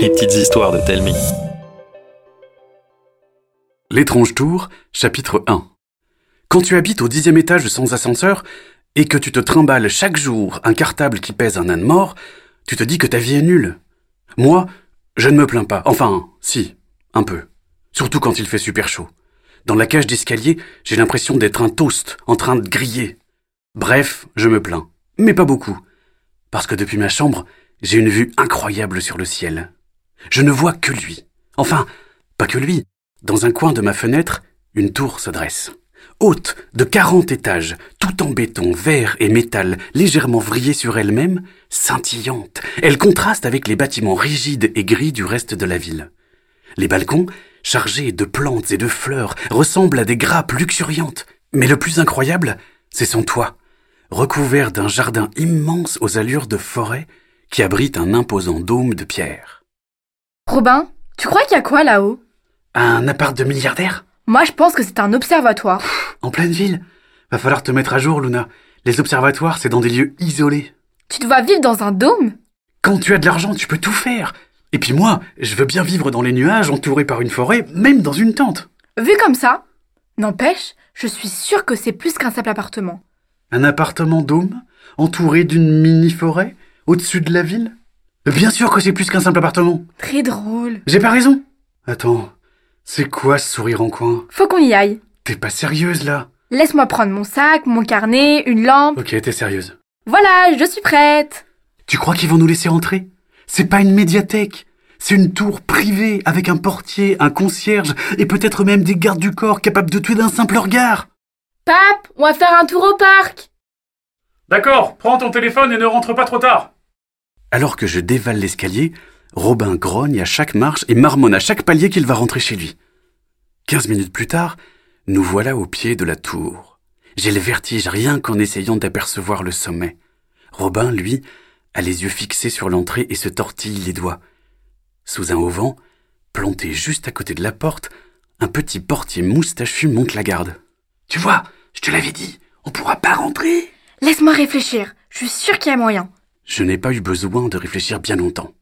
Les petites histoires de Telmi. L'étrange tour, chapitre 1. Quand tu habites au dixième étage sans ascenseur et que tu te trimbales chaque jour un cartable qui pèse un âne mort, tu te dis que ta vie est nulle. Moi, je ne me plains pas. Enfin, si, un peu. Surtout quand il fait super chaud. Dans la cage d'escalier, j'ai l'impression d'être un toast en train de griller. Bref, je me plains. Mais pas beaucoup. Parce que depuis ma chambre, j'ai une vue incroyable sur le ciel. Je ne vois que lui. Enfin, pas que lui. Dans un coin de ma fenêtre, une tour se dresse. Haute de quarante étages, tout en béton, verre et métal, légèrement vrillée sur elle-même, scintillante. Elle contraste avec les bâtiments rigides et gris du reste de la ville. Les balcons, chargés de plantes et de fleurs, ressemblent à des grappes luxuriantes. Mais le plus incroyable, c'est son toit, recouvert d'un jardin immense aux allures de forêt qui abrite un imposant dôme de pierre. Robin, tu crois qu'il y a quoi là-haut? Un appart de milliardaire? Moi, je pense que c'est un observatoire. En pleine ville? Va falloir te mettre à jour, Luna. Les observatoires, c'est dans des lieux isolés. Tu dois vivre dans un dôme? Quand tu as de l'argent, tu peux tout faire. Et puis moi, je veux bien vivre dans les nuages, entouré par une forêt, même dans une tente. Vu comme ça N'empêche, je suis sûre que c'est plus qu'un simple appartement. Un appartement dôme, entouré d'une mini-forêt, au-dessus de la ville? Bien sûr que c'est plus qu'un simple appartement. Très drôle. J'ai pas raison Attends, c'est quoi ce sourire en coin? Faut qu'on y aille. T'es pas sérieuse là? Laisse-moi prendre mon sac, mon carnet, une lampe. Ok, t'es sérieuse. Voilà, je suis prête. Tu crois qu'ils vont nous laisser entrer? C'est pas une médiathèque. C'est une tour privée avec un portier, un concierge et peut-être même des gardes du corps capables de tuer d'un simple regard. Pape, on va faire un tour au parc. D'accord, prends ton téléphone et ne rentre pas trop tard. Alors que je dévale l'escalier, Robin grogne à chaque marche et marmonne à chaque palier qu'il va rentrer chez lui. Quinze minutes plus tard, nous voilà au pied de la tour. J'ai le vertige rien qu'en essayant d'apercevoir le sommet. Robin, lui, a les yeux fixés sur l'entrée et se tortille les doigts. Sous un auvent, planté juste à côté de la porte, un petit portier moustachu monte la garde. Tu vois, je te l'avais dit, on pourra pas rentrer. Laisse-moi réfléchir. Je suis sûre qu'il y a moyen. Je n'ai pas eu besoin de réfléchir bien longtemps.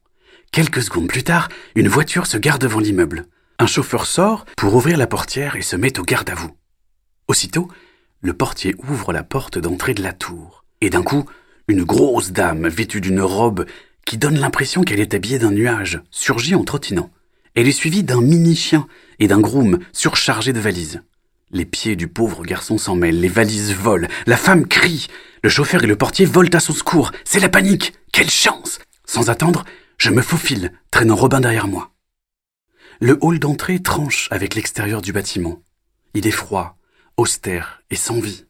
Quelques secondes plus tard, une voiture se gare devant l'immeuble. Un chauffeur sort pour ouvrir la portière et se met au garde à vous. Aussitôt, le portier ouvre la porte d'entrée de la tour. Et d'un coup, une grosse dame vêtue d'une robe qui donne l'impression qu'elle est habillée d'un nuage surgit en trottinant. Elle est suivie d'un mini-chien et d'un groom surchargé de valises. Les pieds du pauvre garçon s'en mêlent, les valises volent, la femme crie. Le chauffeur et le portier volent à son secours. C'est la panique. Quelle chance Sans attendre, je me faufile, traînant Robin derrière moi. Le hall d'entrée tranche avec l'extérieur du bâtiment. Il est froid, austère et sans vie.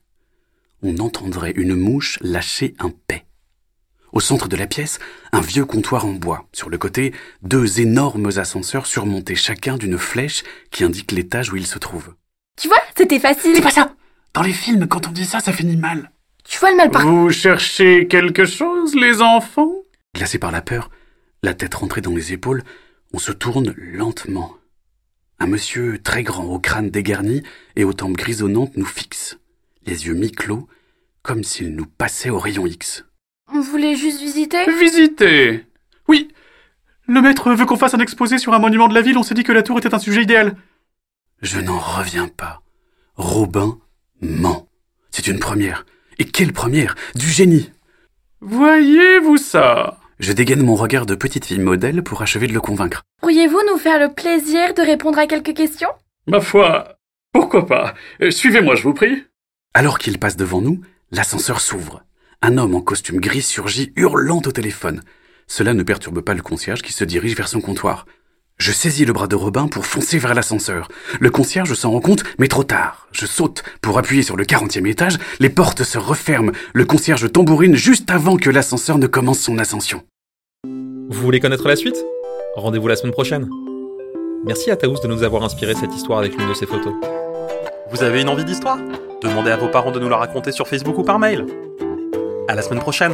On entendrait une mouche lâcher un paix. Au centre de la pièce, un vieux comptoir en bois. Sur le côté, deux énormes ascenseurs surmontés chacun d'une flèche qui indique l'étage où ils se trouvent. Tu vois, c'était facile. C'est pas ça Dans les films, quand on dit ça, ça finit mal. Tu vois le mal par... Vous cherchez quelque chose, les enfants? Glacé par la peur, la tête rentrée dans les épaules, on se tourne lentement. Un monsieur très grand, au crâne dégarni et aux tempes grisonnantes, nous fixe, les yeux mi-clos, comme s'il nous passait au rayon X. On voulait juste visiter? Visiter Oui. Le maître veut qu'on fasse un exposé sur un monument de la ville, on s'est dit que la tour était un sujet idéal. Je n'en reviens pas. Robin ment. C'est une première. Et quelle première? Du génie Voyez-vous ça? Je dégaine mon regard de petite fille modèle pour achever de le convaincre. Pourriez-vous nous faire le plaisir de répondre à quelques questions? Ma foi, pourquoi pas? Euh, Suivez-moi, je vous prie. Alors qu'il passe devant nous, l'ascenseur s'ouvre. Un homme en costume gris surgit, hurlant au téléphone. Cela ne perturbe pas le concierge qui se dirige vers son comptoir. Je saisis le bras de Robin pour foncer vers l'ascenseur. Le concierge s'en rend compte, mais trop tard. Je saute pour appuyer sur le quarantième étage, les portes se referment, le concierge tambourine juste avant que l'ascenseur ne commence son ascension. Vous voulez connaître la suite? Rendez-vous la semaine prochaine. Merci à Taous de nous avoir inspiré cette histoire avec l'une de ses photos. Vous avez une envie d'histoire? Demandez à vos parents de nous la raconter sur Facebook ou par mail. À la semaine prochaine